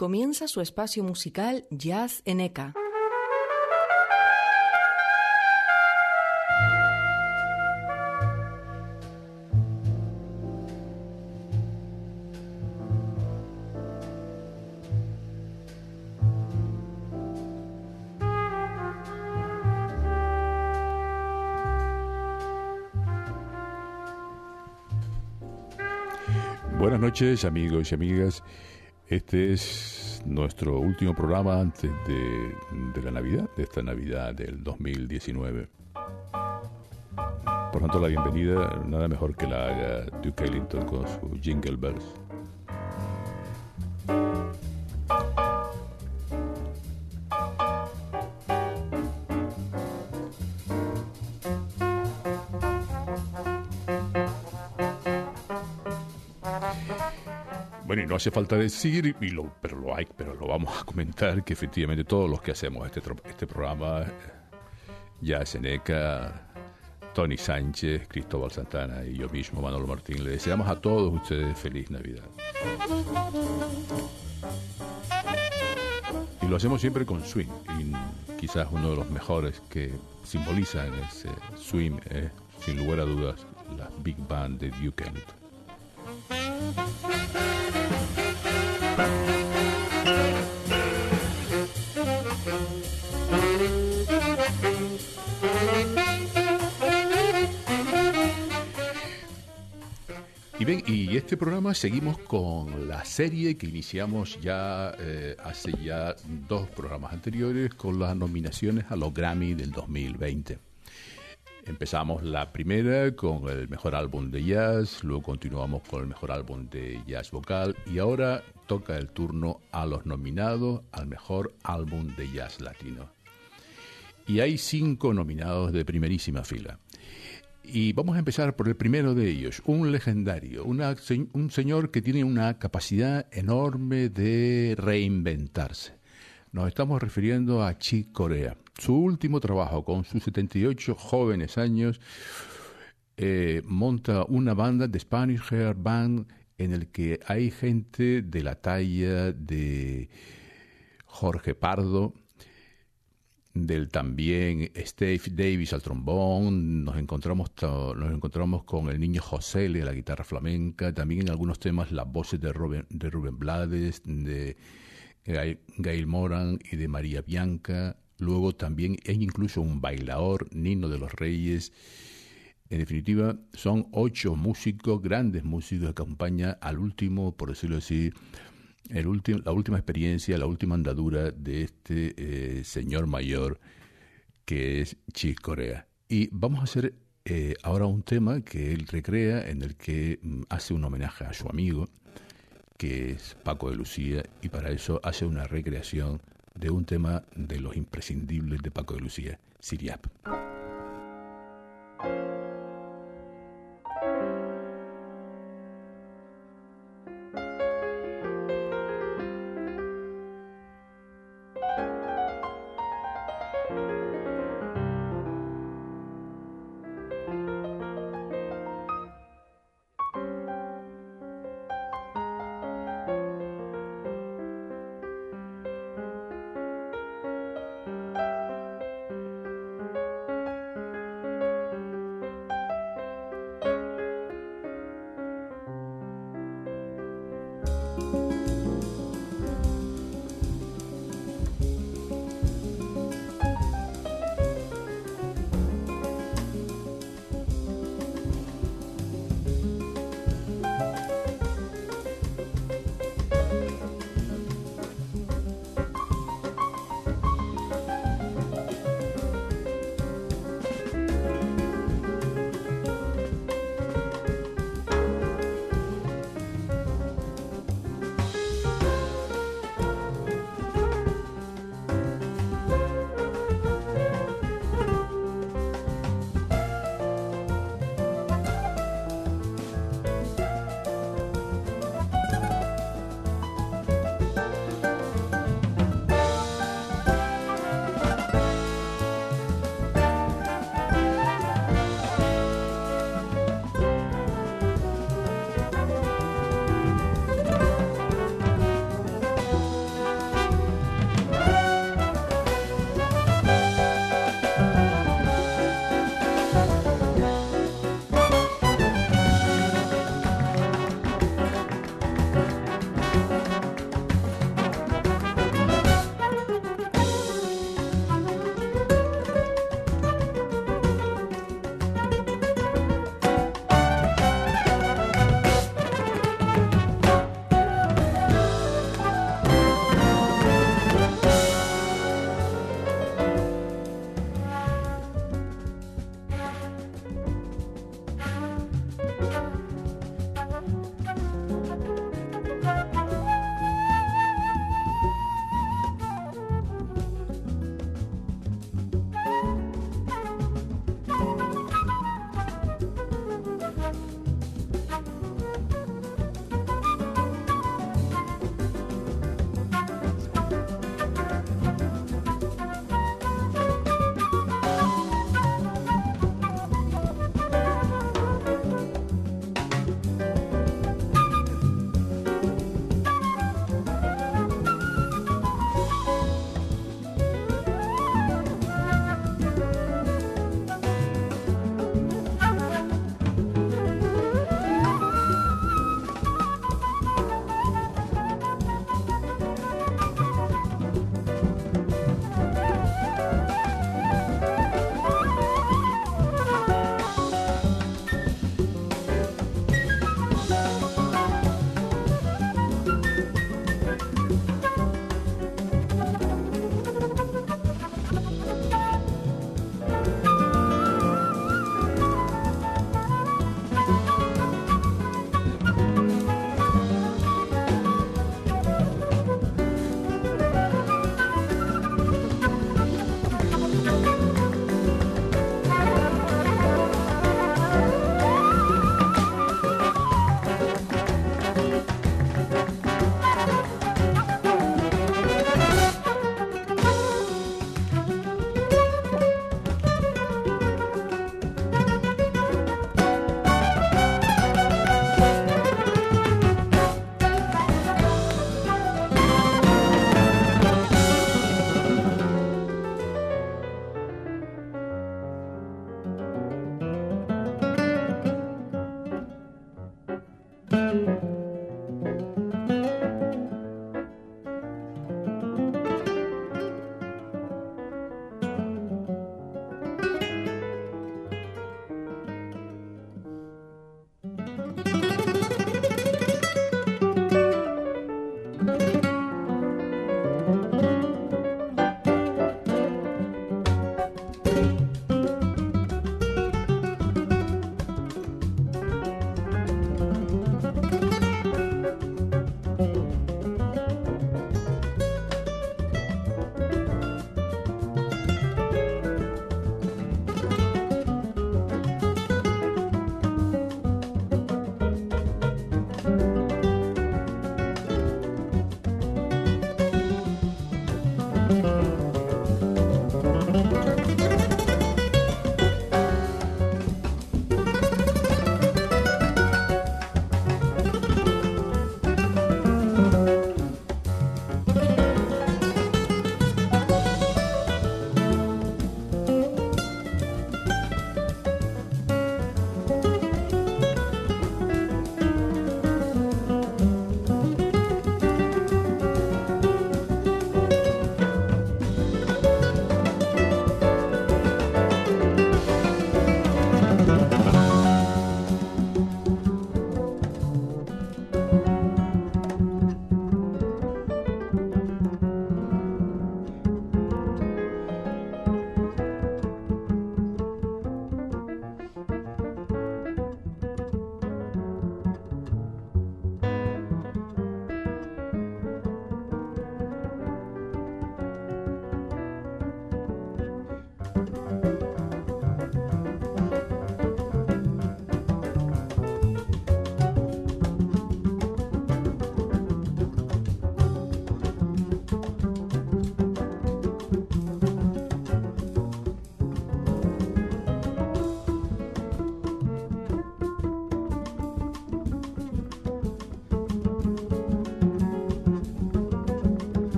Comienza su espacio musical Jazz en ECA. Buenas noches amigos y amigas. Este es nuestro último programa antes de, la Navidad, de esta Navidad del 2019. Por tanto, la bienvenida nada mejor que la haga Duke Ellington con su Jingle Bells. Bueno, y no hace falta decir, y lo, pero lo hay, pero lo vamos a comentar, que efectivamente todos los que hacemos este, este programa, ya Seneca, Tony Sánchez, Cristóbal Santana y yo mismo, Manolo Martín, le deseamos a todos ustedes feliz Navidad. Y lo hacemos siempre con swing, y quizás uno de los mejores que simbolizan ese swing es, sin lugar a dudas, la Big Band de Duke Ellington. Y bien, y este programa seguimos con la serie que iniciamos ya eh, hace ya dos programas anteriores con las nominaciones a los Grammy del 2020. Empezamos la primera con el mejor álbum de jazz, luego continuamos con el mejor álbum de jazz vocal y ahora toca el turno a los nominados al mejor álbum de jazz latino. Y hay cinco nominados de primerísima fila. Y vamos a empezar por el primero de ellos, un legendario, una un señor que tiene una capacidad enorme de reinventarse. Nos estamos refiriendo a Chick Corea. Su último trabajo, con sus 78 jóvenes años, eh, monta una banda de Spanish Hair Band en el que hay gente de la talla de Jorge Pardo, del también Steve Davis al trombón, nos encontramos, nos encontramos con el niño José de la guitarra flamenca, también en algunos temas las voces de Rubén, de Rubén Blades, de Gail Moran y de María Bianca, luego también hay incluso un bailador, Nino de los Reyes, en definitiva, son ocho músicos, grandes músicos que acompañan al último, por decirlo así, el último, la última experiencia, la última andadura de este eh, señor mayor que es Chick Corea. Y vamos a hacer eh, ahora un tema que él recrea en el que mm, hace un homenaje a su amigo, que es Paco de Lucía, y para eso hace una recreación de un tema de los imprescindibles de Paco de Lucía, Siriap.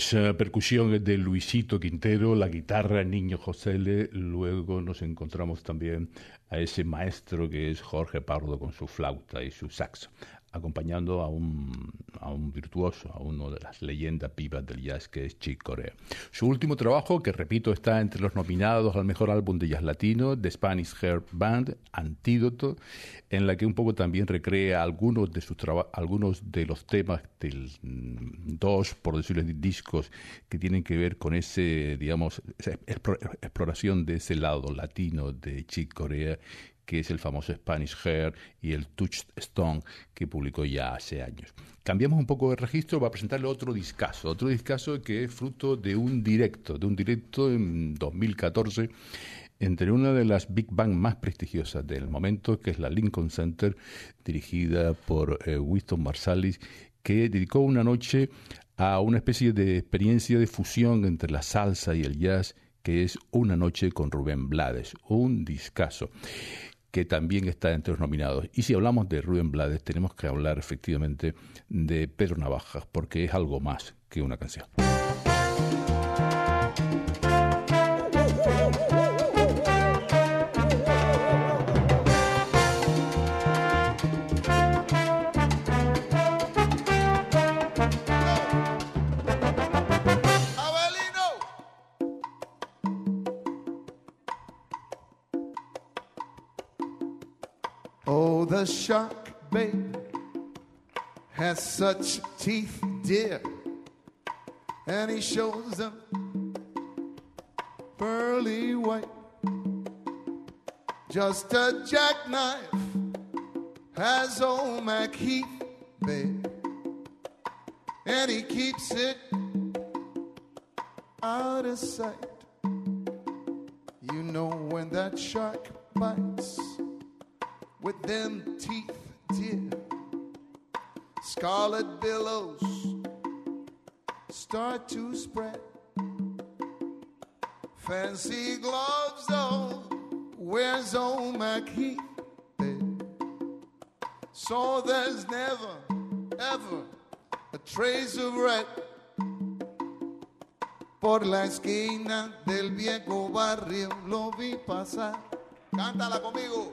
Esa percusión es de Luisito Quintero, la guitarra Niño José L. Luego nos encontramos también a ese maestro que es Jorge Pardo con su flauta y su saxo acompañando a un, a un virtuoso, a uno de las leyendas vivas del jazz que es Chick Corea. Su último trabajo, que repito está entre los nominados al mejor álbum de jazz latino, The Spanish Hair Band, Antídoto, en la que un poco también recrea algunos de sus algunos de los temas del mm, dos, por decirlo así, discos que tienen que ver con ese, digamos, exploración de ese lado latino de Chick Corea que es el famoso Spanish Hair y el Touchstone que publicó ya hace años. Cambiamos un poco de registro para presentarle otro discazo, otro discazo que es fruto de un directo, de un directo en 2014 entre una de las Big Bang más prestigiosas del momento, que es la Lincoln Center, dirigida por eh, Winston Marsalis, que dedicó una noche a una especie de experiencia de fusión entre la salsa y el jazz, que es Una noche con Rubén Blades, un discazo que también está entre los nominados. Y si hablamos de Rubén Blades, tenemos que hablar efectivamente de Pedro Navajas, porque es algo más que una canción. Oh, the shark, babe, has such teeth, dear, and he shows them pearly white. Just a jackknife has old Mac Heath, babe, and he keeps it out of sight. You know when that shark bites with them teeth, dear. Scarlet billows start to spread. Fancy gloves, though, where's old McHeath? So there's never, ever a trace of red. Por la esquina del viejo barrio lo vi pasar. Cántala conmigo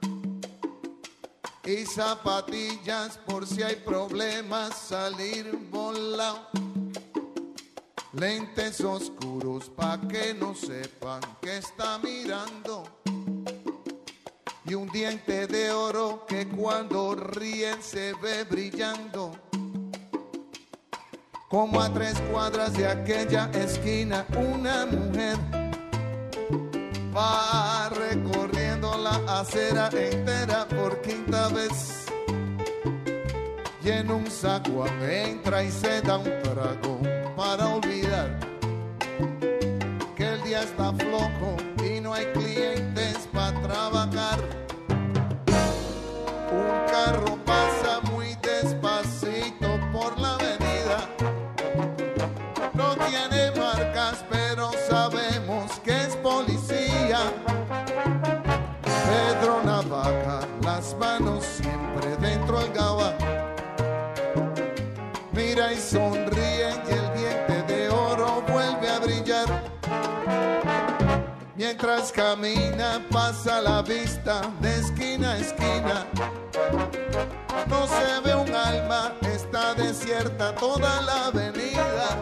y zapatillas por si hay problemas salir volado. Lentes oscuros pa' que no sepan que está mirando. Y un diente de oro que cuando ríen se ve brillando. Como a tres cuadras de aquella esquina, una mujer va recorriendo la acera entera por quinta vez. Y en un saco entra y se da un trago para olvidar que el día está flojo y no hay clientes Mientras camina pasa la vista de esquina a esquina. No se ve un alma, está desierta toda la avenida.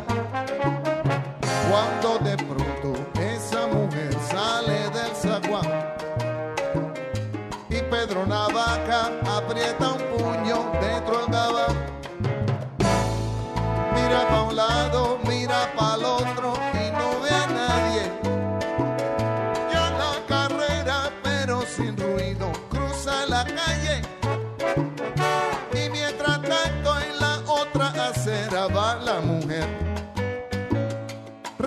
Cuando de pronto esa mujer sale del zaguán Pedro Navaja aprieta un puño dentro del gabán. Mira para un lado, mira para el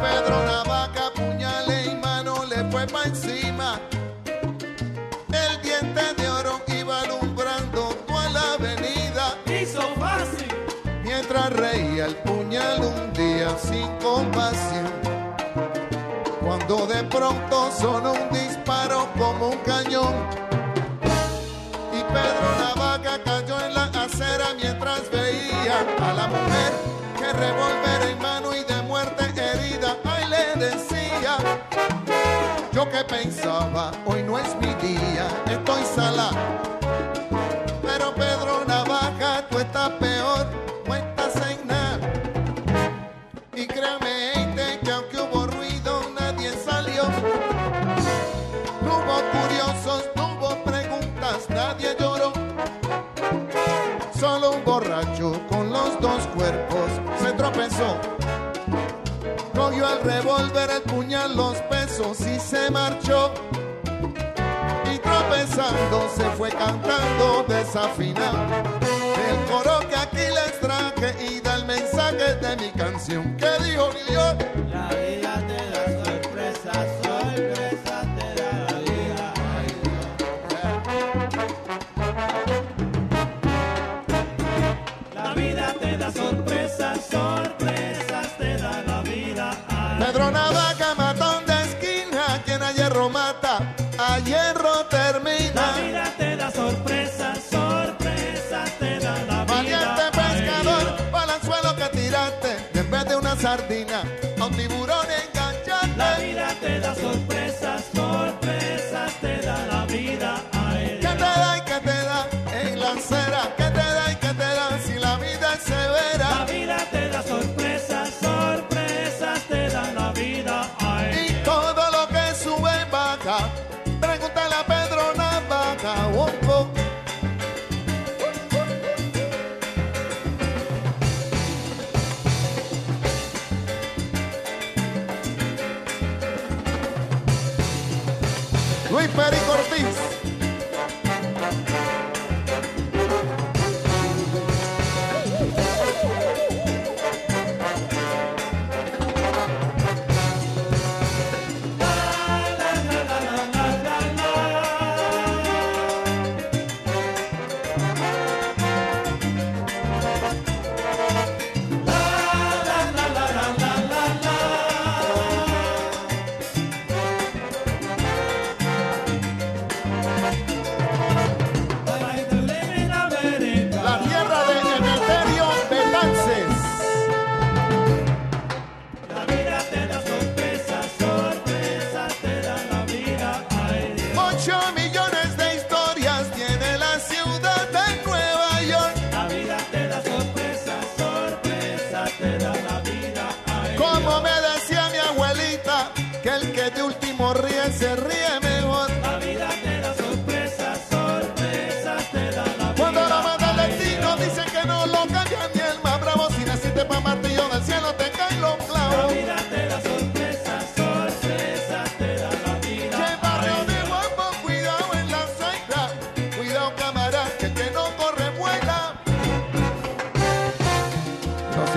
Pedro Navaca, puñale y mano le fue pa' encima. El diente de oro iba alumbrando toda la avenida. Hizo fácil. Mientras reía el puñal un día sin compasión. Cuando de pronto sonó un disparo como un cañón. Y Pedro Navaca cayó en la acera mientras veía a la mujer que revólver en mano y pensaba, hoy no es mi día, estoy sala. Pero Pedro Navaja, tú estás peor, no estás en. Y créame, gente, que aunque hubo ruido, nadie salió. Tuvo curiosos, tuvo preguntas, nadie lloró. Solo un borracho con los dos cuerpos se tropezó. El revólver, el puñal, los pesos y se marchó. Y tropezando se fue cantando desafinado. El coro que aquí les traje y da el mensaje de mi canción. que dijo New York? La vida sardina,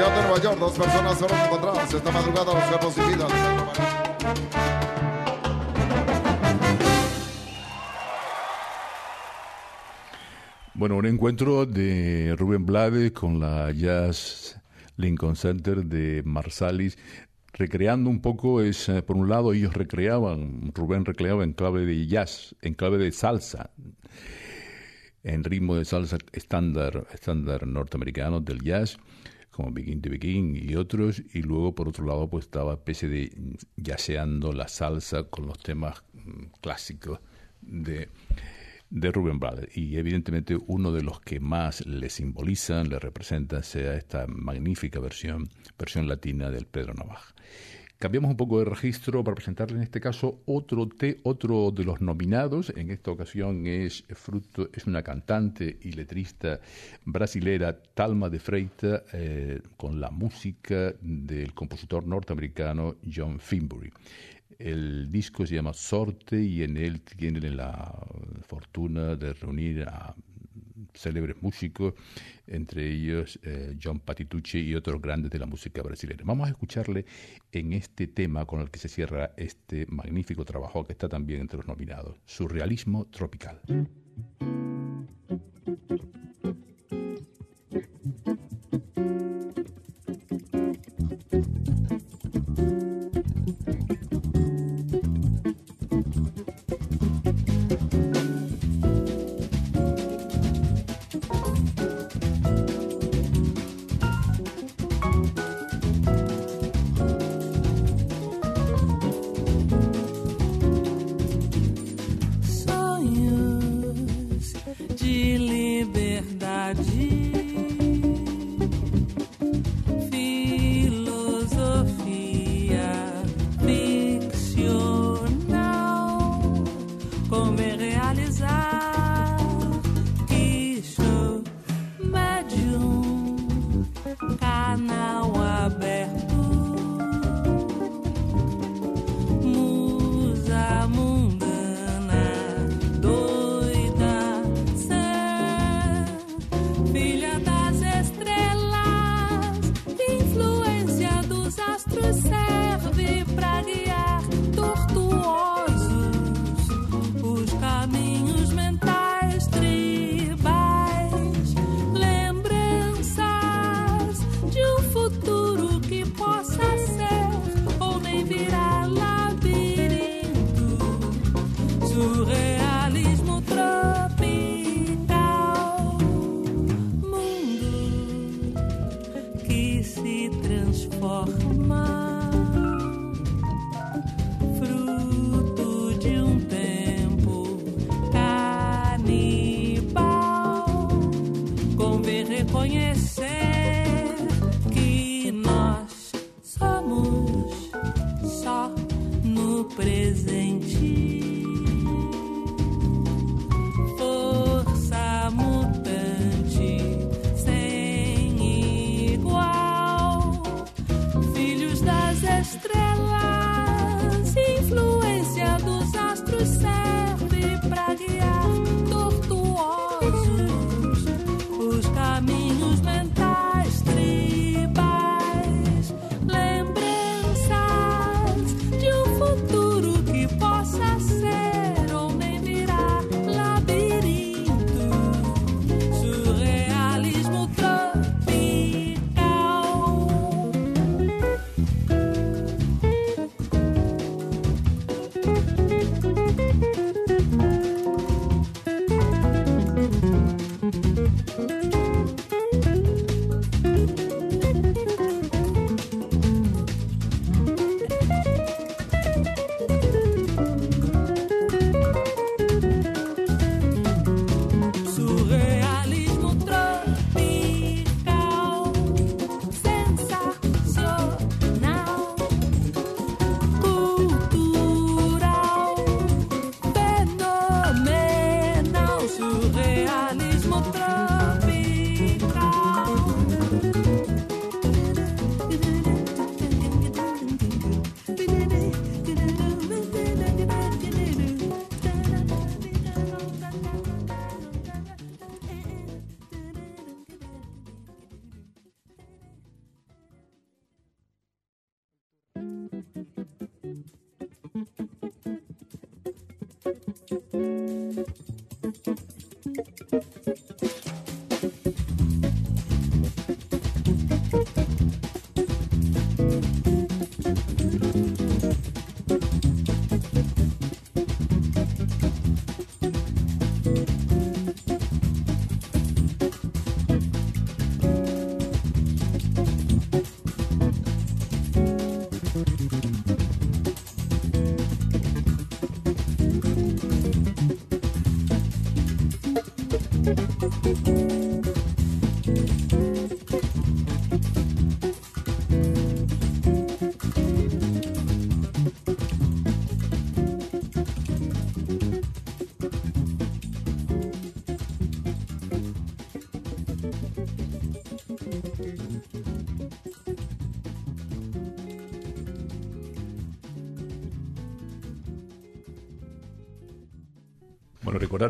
ciudad de Nueva York, dos personas fueron encontradas esta madrugada los cuerpos sin vida. Bueno, un encuentro de Rubén Blades con la Jazz Lincoln Center de Marsalis, recreando un poco, es, eh, por un lado ellos recreaban, Rubén recreaba en clave de jazz, en clave de salsa, en ritmo de salsa estándar, estándar norteamericano del jazz, como Begin to Begin y otros, y luego por otro lado pues estaba especie de yaceando la salsa con los temas mm, clásicos de, de Rubén Blades. Y evidentemente uno de los que más le simbolizan, le representan, sea esta magnífica versión, versión latina del Pedro Navaja. Cambiamos un poco de registro para presentarle en este caso otro de los nominados. En esta ocasión es fruto, es una cantante y letrista brasilera, Talma de Freitas, eh, con la música del compositor norteamericano John Finbury. El disco se llama Sorte y en él tienen la fortuna de reunir a célebres músicos, entre ellos eh, John Patitucci y otros grandes de la música brasileña. Vamos a escucharle en este tema con el que se cierra este magnífico trabajo que está también entre los nominados, Surrealismo Tropical.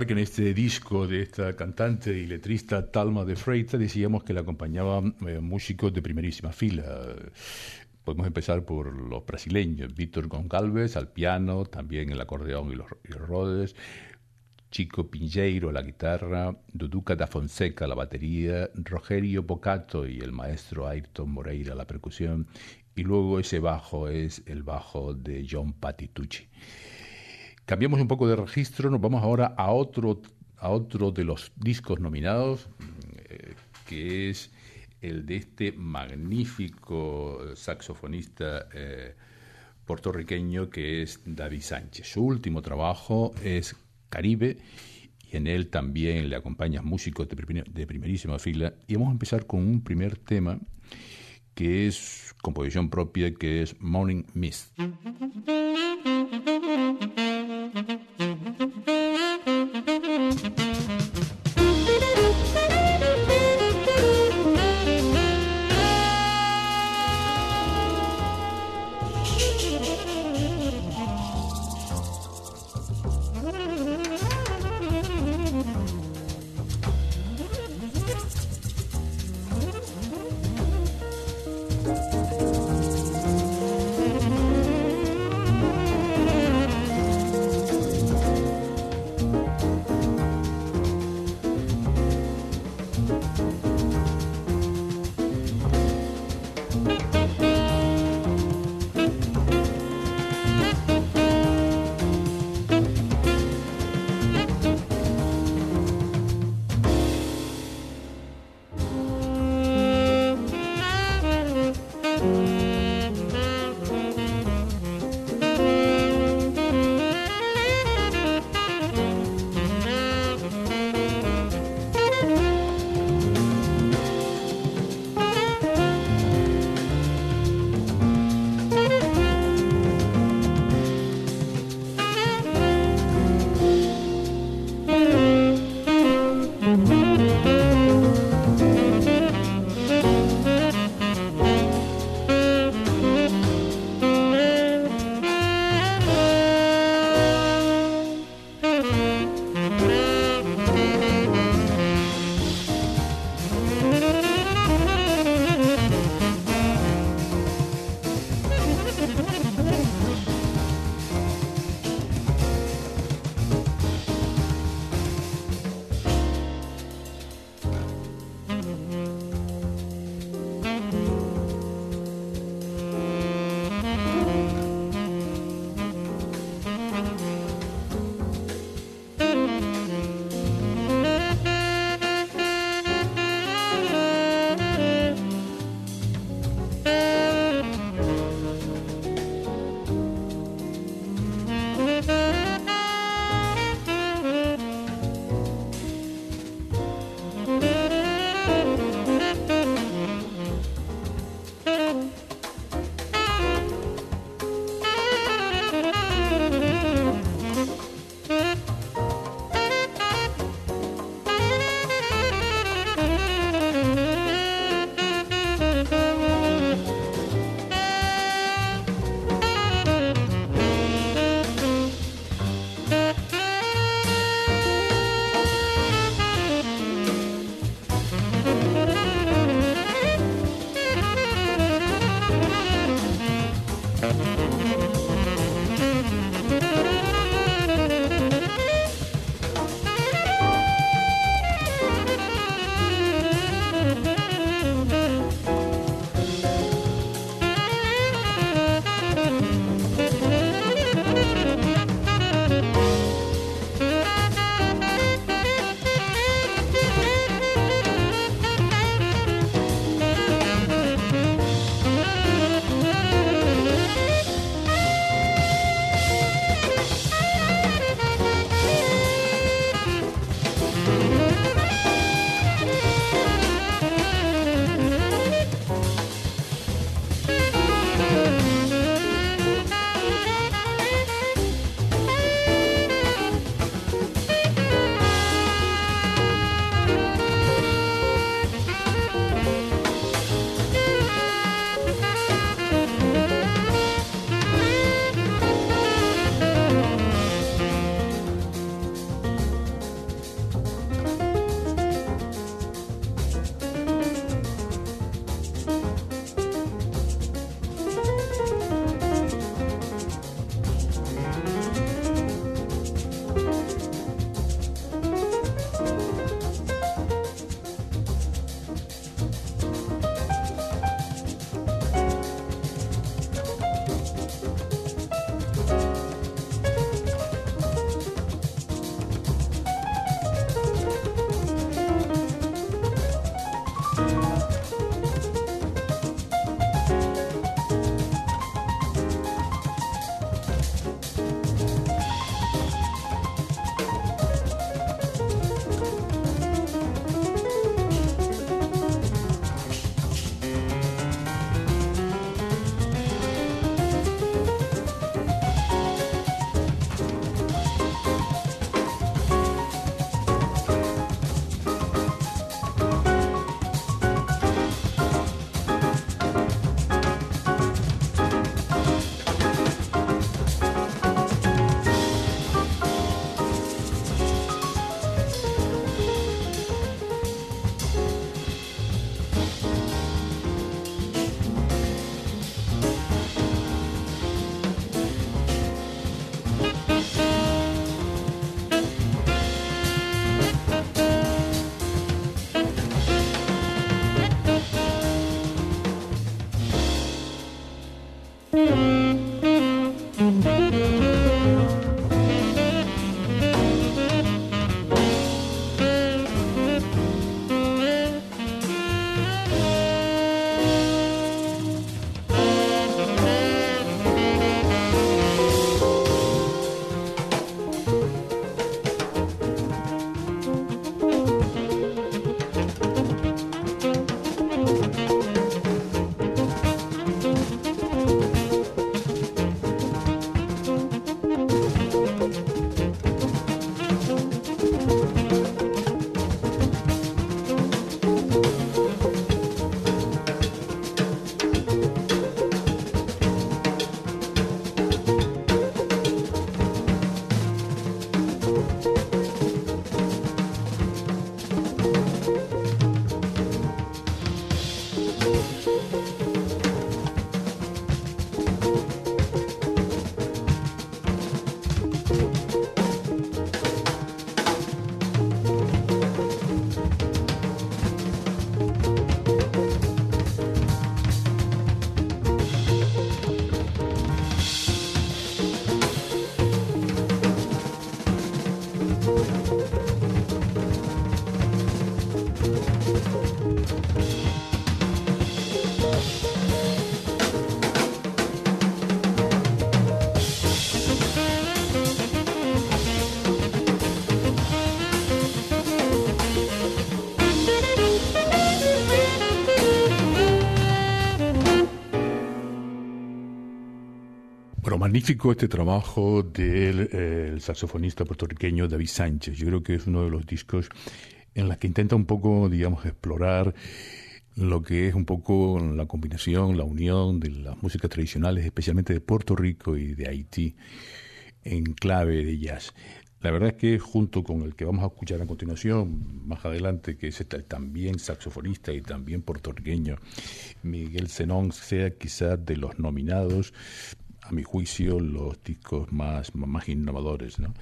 Que en este disco de esta cantante y letrista Talma de Freitas decíamos que le acompañaban eh, músicos de primerísima fila. Podemos empezar por los brasileños, Víctor Goncalves al piano, también el acordeón y los, y los rodes, Chico Pinheiro a la guitarra, Duduca da Fonseca a la batería, Rogerio Bocato y el maestro Ayrton Moreira a la percusión, y luego ese bajo es el bajo de John Patitucci. Cambiamos un poco de registro, nos vamos ahora a otro, a otro de los discos nominados, eh, que es el de este magnífico saxofonista eh, puertorriqueño que es David Sánchez. Su último trabajo es Caribe y en él también le acompañan músicos de, de primerísima fila. Y vamos a empezar con un primer tema que es composición propia, que es Morning Mist. Mm-hmm. Magnífico este trabajo del eh, saxofonista puertorriqueño David Sánchez. Yo creo que es uno de los discos en los que intenta un poco, digamos, explorar lo que es un poco la combinación, la unión de las músicas tradicionales, especialmente de Puerto Rico y de Haití, en clave de jazz. La verdad es que junto con el que vamos a escuchar a continuación, más adelante, que es este, también saxofonista y también puertorriqueño, Miguel Zenón, sea quizás de los nominados a mi juicio, los discos más, más innovadores. ¿no?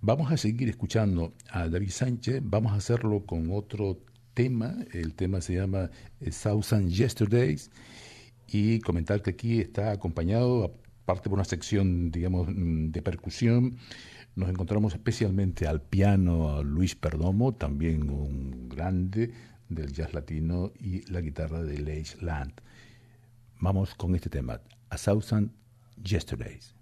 Vamos a seguir escuchando a David Sánchez, vamos a hacerlo con otro tema, el tema se llama eh, Thousand Yesterdays, y comentar que aquí está acompañado, aparte por una sección, digamos, mm, de percusión, nos encontramos especialmente al piano Luis Perdomo, también un grande del jazz latino, y la guitarra de Leish Land. Vamos con este tema, A Thousand yesterdays.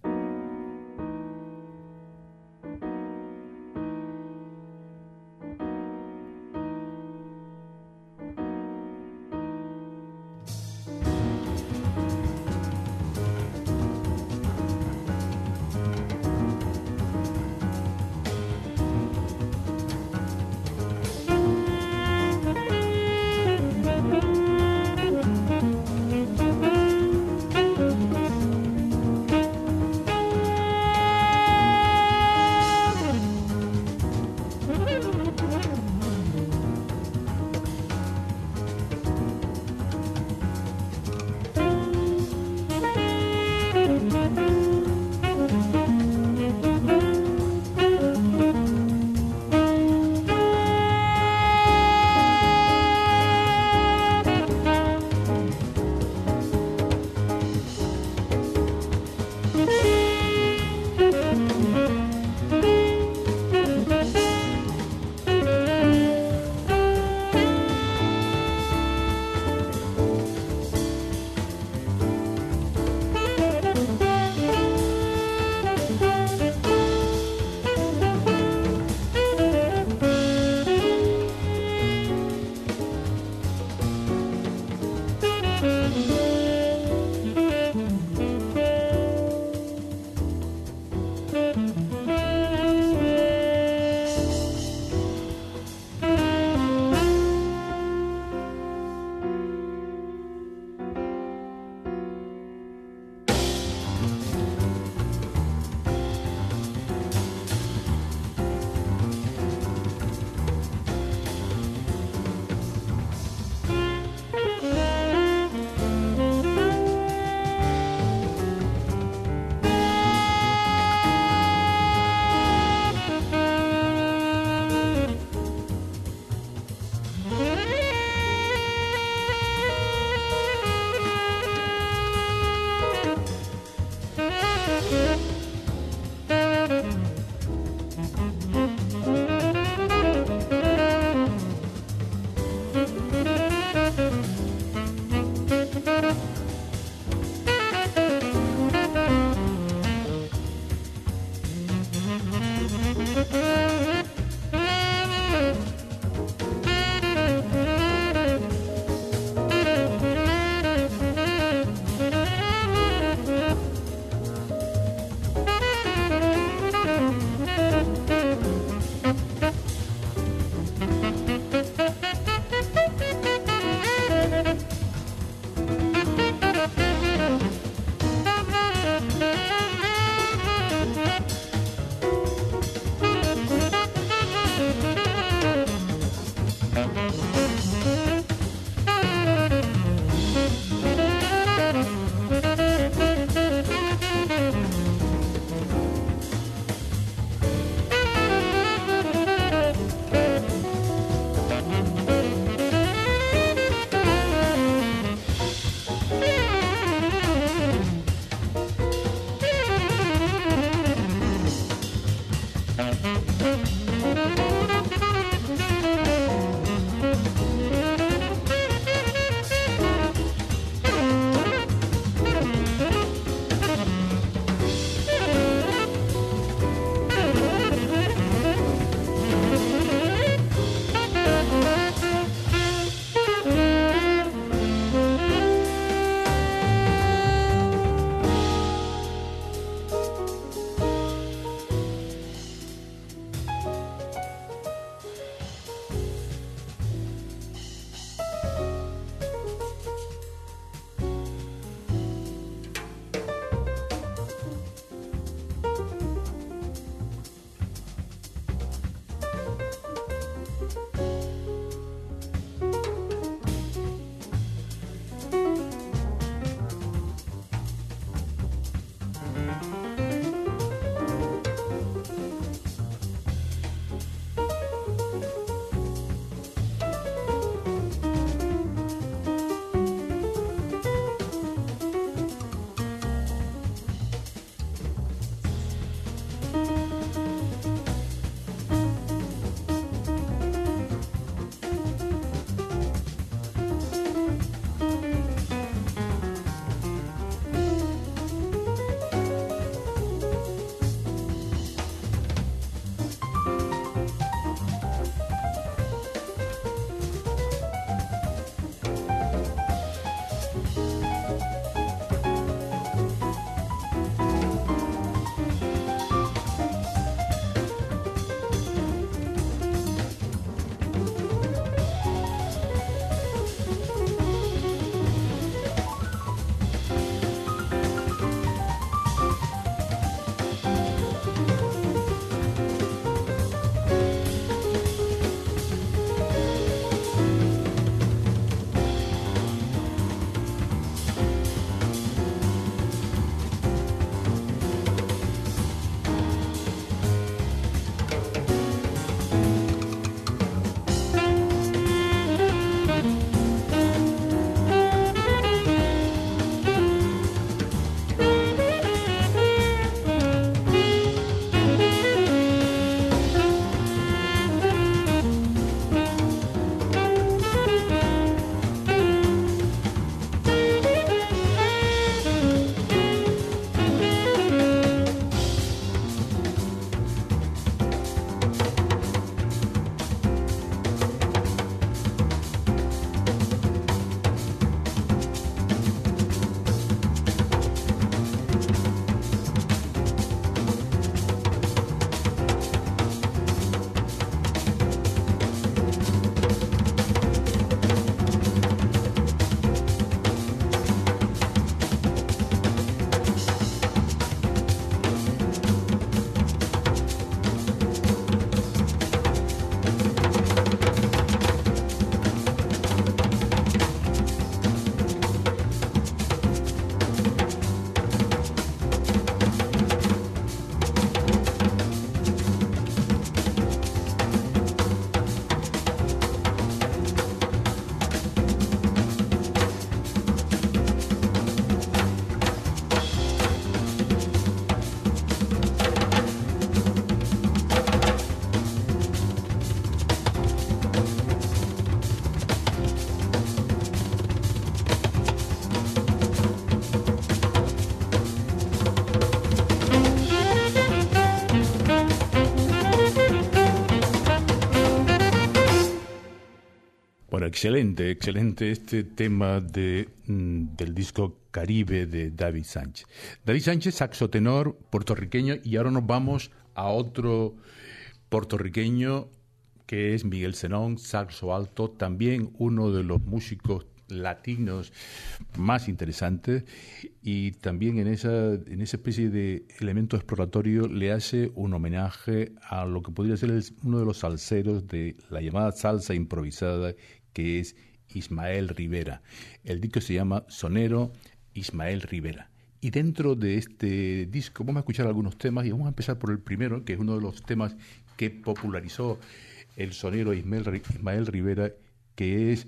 Música あ! Excelente, excelente este tema de, mm, del disco Caribe de David Sánchez. David Sánchez, saxo tenor puertorriqueño, y ahora nos vamos a otro puertorriqueño que es Miguel Zenón, saxo alto, también uno de los músicos latinos más interesantes y también en esa, en esa especie de elemento exploratorio le hace un homenaje a lo que podría ser uno de los salseros de la llamada salsa improvisada que es Ismael Rivera. El disco se llama Sonero Ismael Rivera. Y dentro de este disco vamos a escuchar algunos temas y vamos a empezar por el primero, que es uno de los temas que popularizó el sonero Ismael, Rivera, que es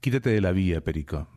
Quítate de la vía, Perico.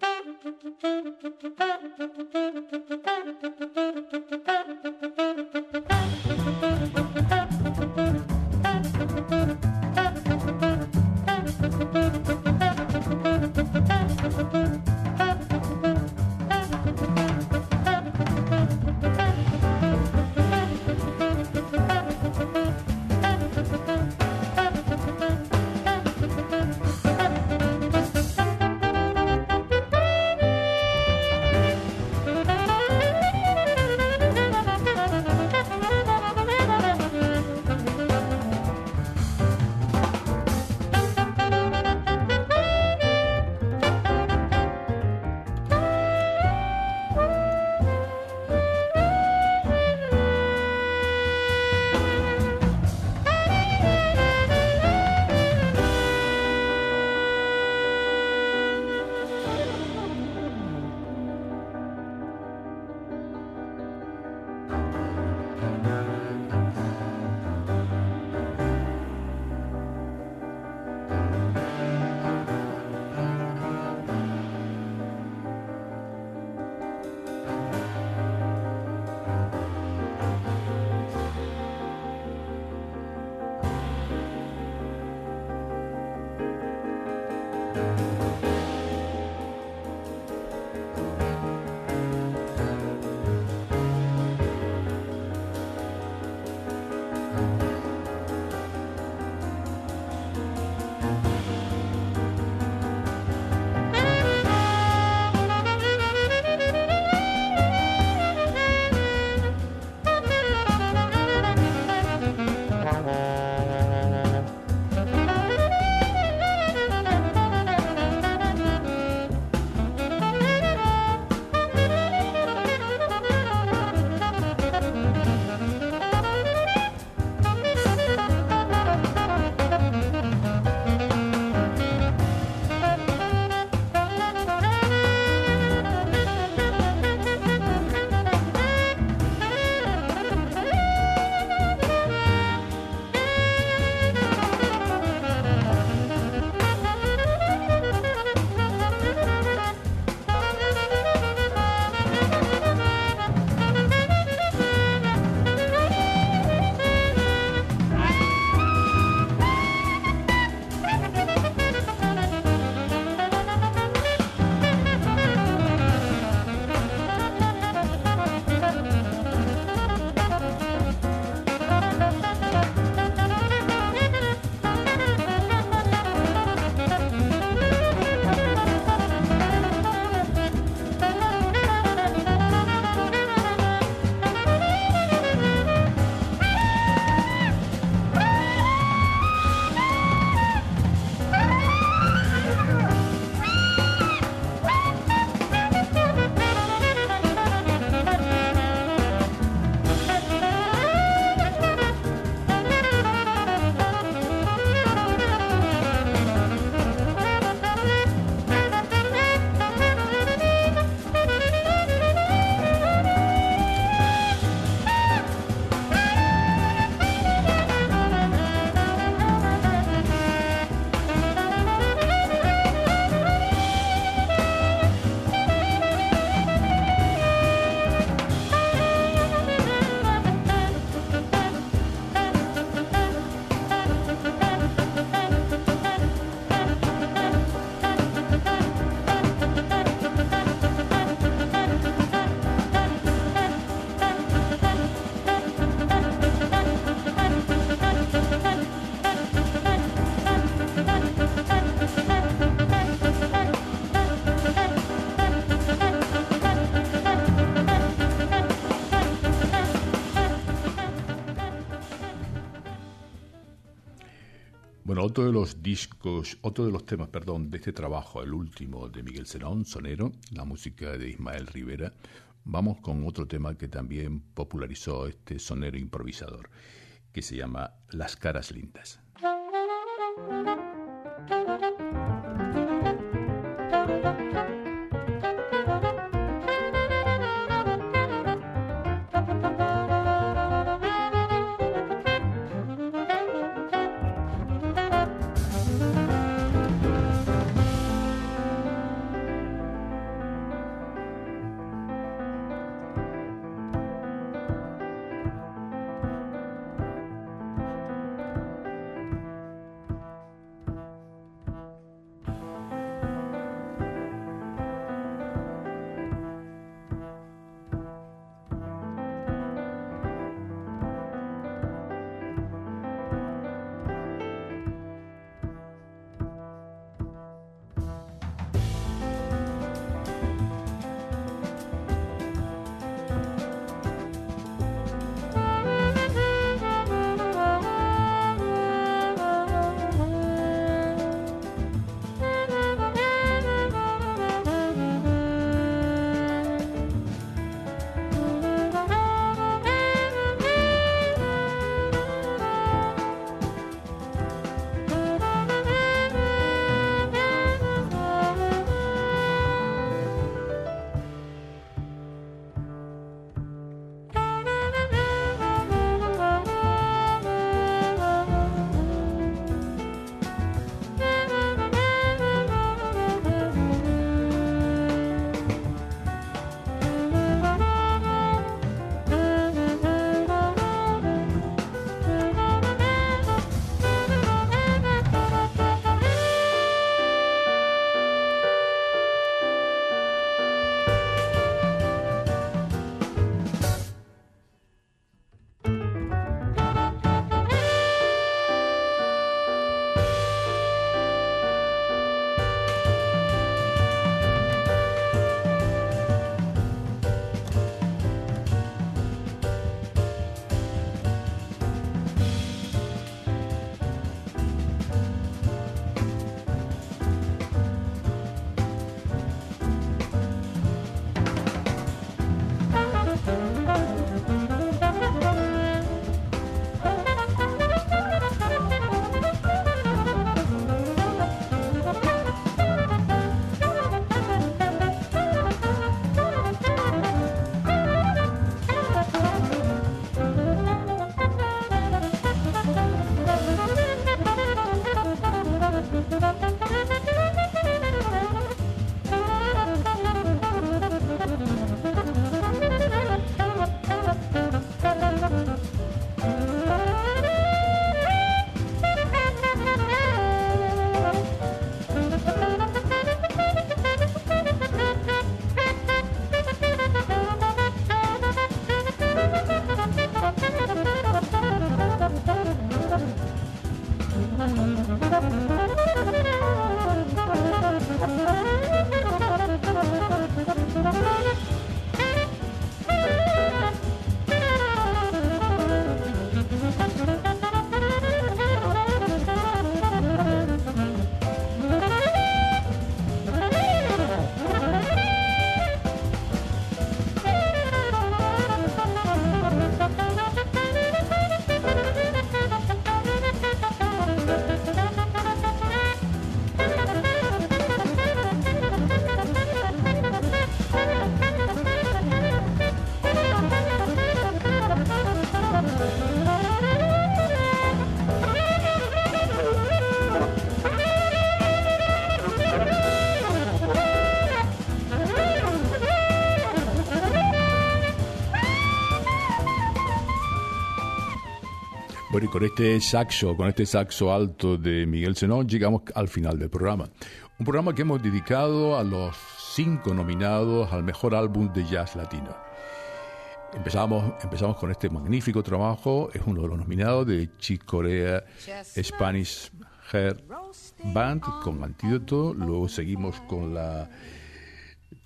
Otro de los discos, otro de los temas, perdón, de este trabajo, el último de Miguel Serón, Sonero, la música de Ismael Rivera, vamos con otro tema que también popularizó este sonero improvisador, que se llama Las caras lindas. Con este saxo, con este saxo alto de Miguel Senón, llegamos al final del programa. Un programa que hemos dedicado a los cinco nominados al mejor álbum de jazz latino. Empezamos, empezamos con este magnífico trabajo, es uno de los nominados de Chick Corea Spanish Hair Band con Antídoto, luego seguimos con la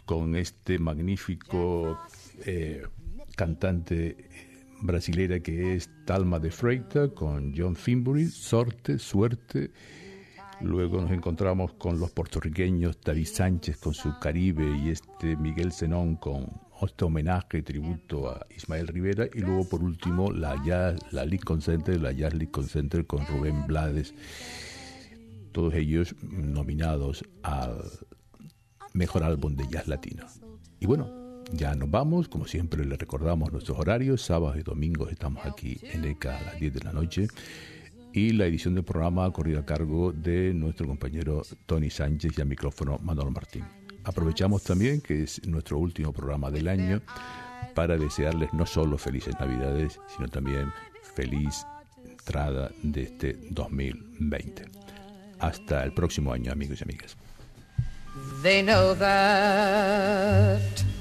con este magnífico eh, cantante brasilera que es Talma de Freitas con John Finbury, Sorte, Suerte. Luego nos encontramos con los puertorriqueños David Sánchez con su Caribe y este Miguel Zenón con este homenaje, tributo a Ismael Rivera. Y luego por último la, jazz, la Lincoln Center, la Jazz Lincoln Center con Rubén Blades. Todos ellos nominados al mejor álbum de jazz latino. Y bueno, ya nos vamos, como siempre les recordamos nuestros horarios, sábados y domingos estamos aquí en ECA a las 10 de la noche y la edición del programa ha corrido a cargo de nuestro compañero Tony Sánchez y al micrófono Manuel Martín. Aprovechamos también que es nuestro último programa del año para desearles no solo felices Navidades, sino también feliz entrada de este 2020. Hasta el próximo año, amigos y amigas.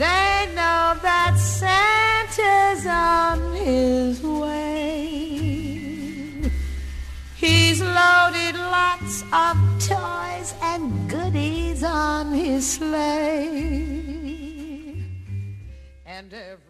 They know that Santa's on his way. He's loaded lots of toys and goodies on his sleigh. And every